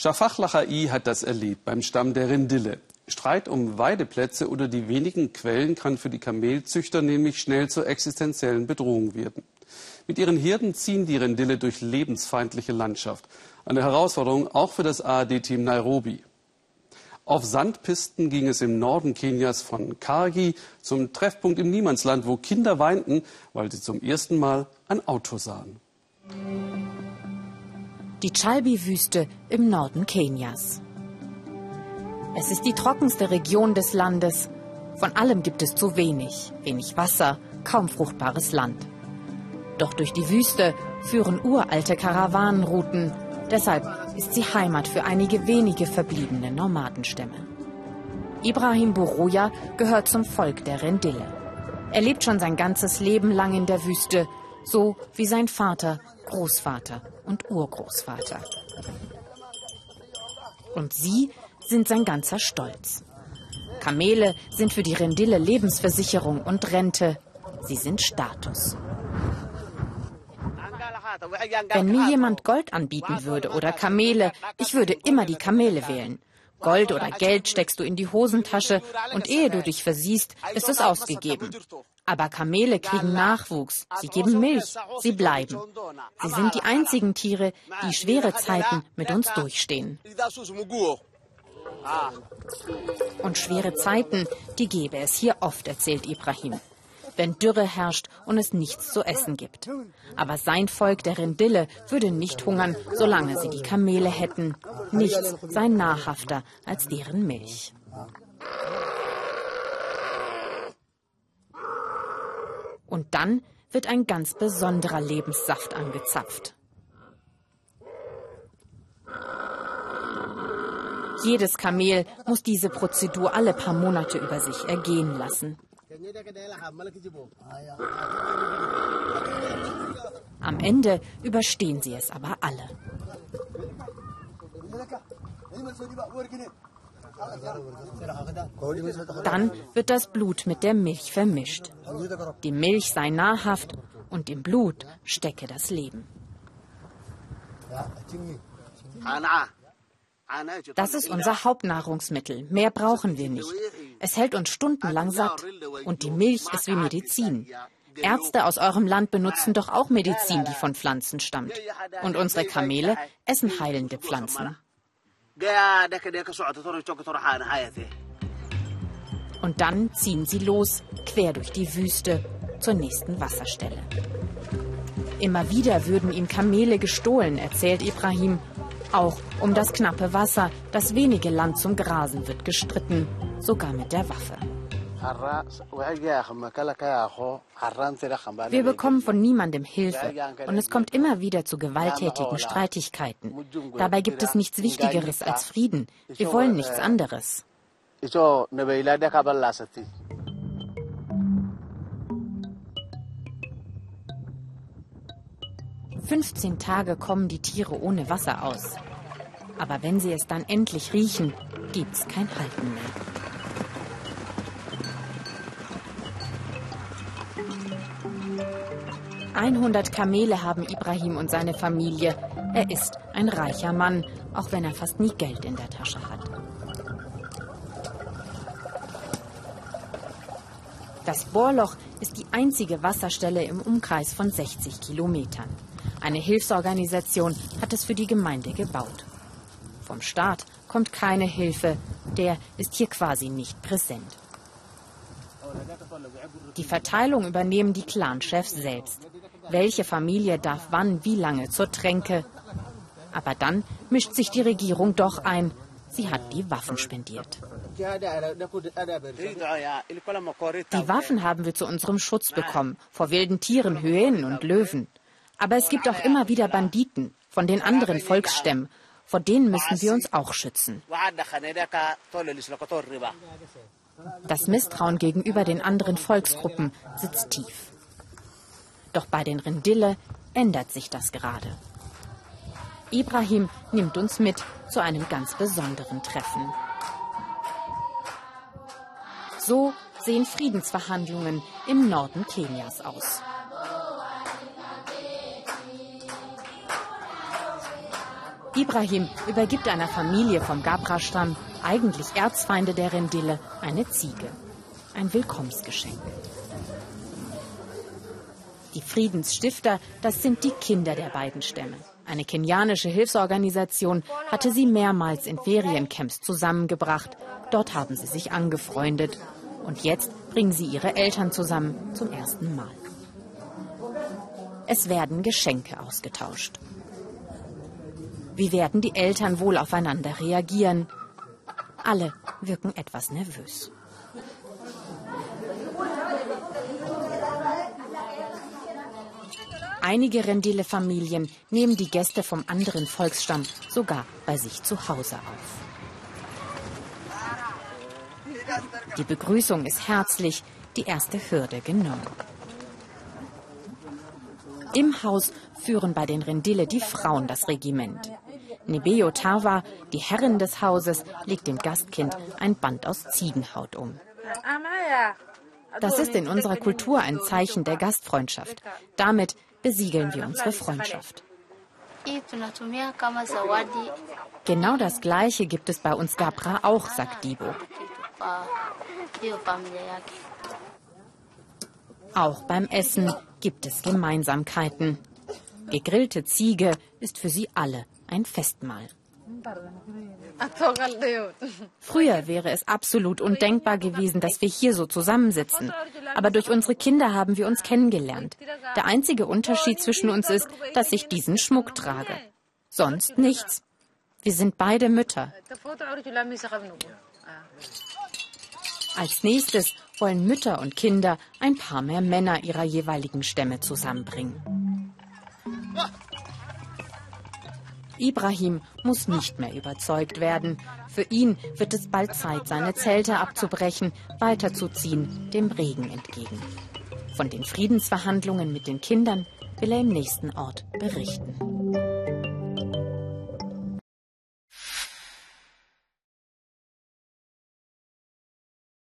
Shafak Lachai hat das erlebt beim Stamm der Rindille. Streit um Weideplätze oder die wenigen Quellen kann für die Kamelzüchter nämlich schnell zur existenziellen Bedrohung werden. Mit ihren Herden ziehen die Rindille durch lebensfeindliche Landschaft. Eine Herausforderung auch für das ARD-Team Nairobi. Auf Sandpisten ging es im Norden Kenias von Kargi zum Treffpunkt im Niemandsland, wo Kinder weinten, weil sie zum ersten Mal ein Auto sahen. Die Chalbi-Wüste im Norden Kenias. Es ist die trockenste Region des Landes. Von allem gibt es zu wenig. Wenig Wasser, kaum fruchtbares Land. Doch durch die Wüste führen uralte Karawanenrouten. Deshalb ist sie Heimat für einige wenige verbliebene Nomadenstämme. Ibrahim Buruja gehört zum Volk der Rendille. Er lebt schon sein ganzes Leben lang in der Wüste, so wie sein Vater, Großvater und Urgroßvater. Und sie sind sein ganzer Stolz. Kamele sind für die Rendille Lebensversicherung und Rente. Sie sind Status. Wenn mir jemand Gold anbieten würde oder Kamele, ich würde immer die Kamele wählen. Gold oder Geld steckst du in die Hosentasche und ehe du dich versiehst, ist es ausgegeben. Aber Kamele kriegen Nachwuchs, sie geben Milch, sie bleiben. Sie sind die einzigen Tiere, die schwere Zeiten mit uns durchstehen. Und schwere Zeiten, die gäbe es hier oft, erzählt Ibrahim wenn Dürre herrscht und es nichts zu essen gibt. Aber sein Volk, der Rindille, würde nicht hungern, solange sie die Kamele hätten. Nichts sei nahrhafter als deren Milch. Und dann wird ein ganz besonderer Lebenssaft angezapft. Jedes Kamel muss diese Prozedur alle paar Monate über sich ergehen lassen. Am Ende überstehen sie es aber alle. Dann wird das Blut mit der Milch vermischt. Die Milch sei nahrhaft und im Blut stecke das Leben. Das ist unser Hauptnahrungsmittel. Mehr brauchen wir nicht. Es hält uns stundenlang satt. Und die Milch ist wie Medizin. Ärzte aus eurem Land benutzen doch auch Medizin, die von Pflanzen stammt. Und unsere Kamele essen heilende Pflanzen. Und dann ziehen sie los, quer durch die Wüste, zur nächsten Wasserstelle. Immer wieder würden ihm Kamele gestohlen, erzählt Ibrahim, auch um das knappe Wasser, das wenige Land zum Grasen wird gestritten, sogar mit der Waffe. Wir bekommen von niemandem Hilfe und es kommt immer wieder zu gewalttätigen Streitigkeiten. Dabei gibt es nichts Wichtigeres als Frieden. Wir wollen nichts anderes. 15 Tage kommen die Tiere ohne Wasser aus. Aber wenn sie es dann endlich riechen, gibt's kein Halten mehr. Einhundert Kamele haben Ibrahim und seine Familie. Er ist ein reicher Mann, auch wenn er fast nie Geld in der Tasche hat. Das Bohrloch ist die einzige Wasserstelle im Umkreis von 60 Kilometern. Eine Hilfsorganisation hat es für die Gemeinde gebaut. Vom Staat kommt keine Hilfe, der ist hier quasi nicht präsent. Die Verteilung übernehmen die Clanchefs selbst. Welche Familie darf wann wie lange zur Tränke? Aber dann mischt sich die Regierung doch ein. Sie hat die Waffen spendiert. Die Waffen haben wir zu unserem Schutz bekommen, vor wilden Tieren, Hyänen und Löwen. Aber es gibt auch immer wieder Banditen von den anderen Volksstämmen. Vor denen müssen wir uns auch schützen. Das Misstrauen gegenüber den anderen Volksgruppen sitzt tief. Doch bei den Rindille ändert sich das gerade. Ibrahim nimmt uns mit zu einem ganz besonderen Treffen. So sehen Friedensverhandlungen im Norden Kenias aus. Ibrahim übergibt einer Familie vom Gabra-Stamm, eigentlich Erzfeinde der Rendille, eine Ziege. Ein Willkommensgeschenk. Die Friedensstifter, das sind die Kinder der beiden Stämme. Eine kenianische Hilfsorganisation hatte sie mehrmals in Feriencamps zusammengebracht. Dort haben sie sich angefreundet. Und jetzt bringen sie ihre Eltern zusammen zum ersten Mal. Es werden Geschenke ausgetauscht. Wie werden die Eltern wohl aufeinander reagieren? Alle wirken etwas nervös. Einige Rendile-Familien nehmen die Gäste vom anderen Volksstamm sogar bei sich zu Hause auf. Die Begrüßung ist herzlich, die erste Hürde genommen. Im Haus führen bei den Rendille die Frauen das Regiment. Nebeo Tawa, die Herrin des Hauses, legt dem Gastkind ein Band aus Ziegenhaut um. Das ist in unserer Kultur ein Zeichen der Gastfreundschaft. Damit besiegeln wir unsere Freundschaft. Genau das Gleiche gibt es bei uns Gabra auch, sagt Dibo. Auch beim Essen gibt es Gemeinsamkeiten. Gegrillte Ziege ist für sie alle ein Festmahl. Früher wäre es absolut undenkbar gewesen, dass wir hier so zusammensitzen. Aber durch unsere Kinder haben wir uns kennengelernt. Der einzige Unterschied zwischen uns ist, dass ich diesen Schmuck trage. Sonst nichts. Wir sind beide Mütter. Als nächstes wollen Mütter und Kinder ein paar mehr Männer ihrer jeweiligen Stämme zusammenbringen. Ibrahim muss nicht mehr überzeugt werden. Für ihn wird es bald Zeit, seine Zelte abzubrechen, weiterzuziehen, dem Regen entgegen. Von den Friedensverhandlungen mit den Kindern will er im nächsten Ort berichten.